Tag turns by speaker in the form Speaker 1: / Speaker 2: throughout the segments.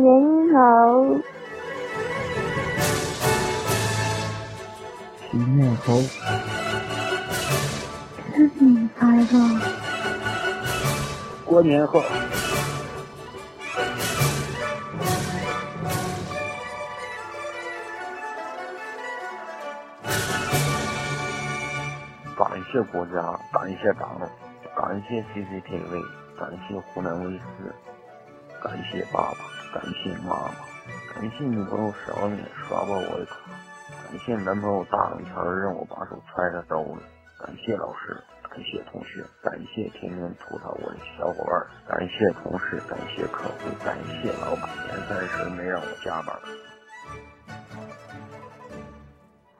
Speaker 1: 您好。
Speaker 2: 新年好。
Speaker 1: 过年好。
Speaker 3: 感谢国家，感谢党，感谢 CCTV，感谢湖南卫视，感谢爸爸，感谢妈妈，感谢女朋友小敏刷爆我的卡，感谢男朋友大冷天让我把手揣在兜里，感谢老师，感谢同学，感谢天天吐槽我的小伙伴，感谢同事，感谢客户，感谢老板，年三十没让我加班。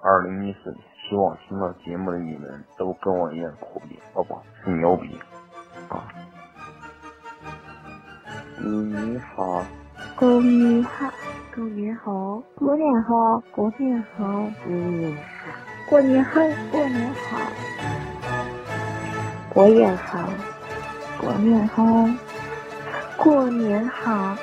Speaker 3: 二零一四年。希望听到节目的你们都跟我一样苦逼，哦不，是牛逼啊！
Speaker 1: 你好，
Speaker 2: 过年好，
Speaker 4: 过年好，
Speaker 2: 过年好，
Speaker 4: 过年好，
Speaker 2: 过年好，
Speaker 4: 过年好，
Speaker 2: 过年好，
Speaker 4: 过年好，
Speaker 2: 过年好。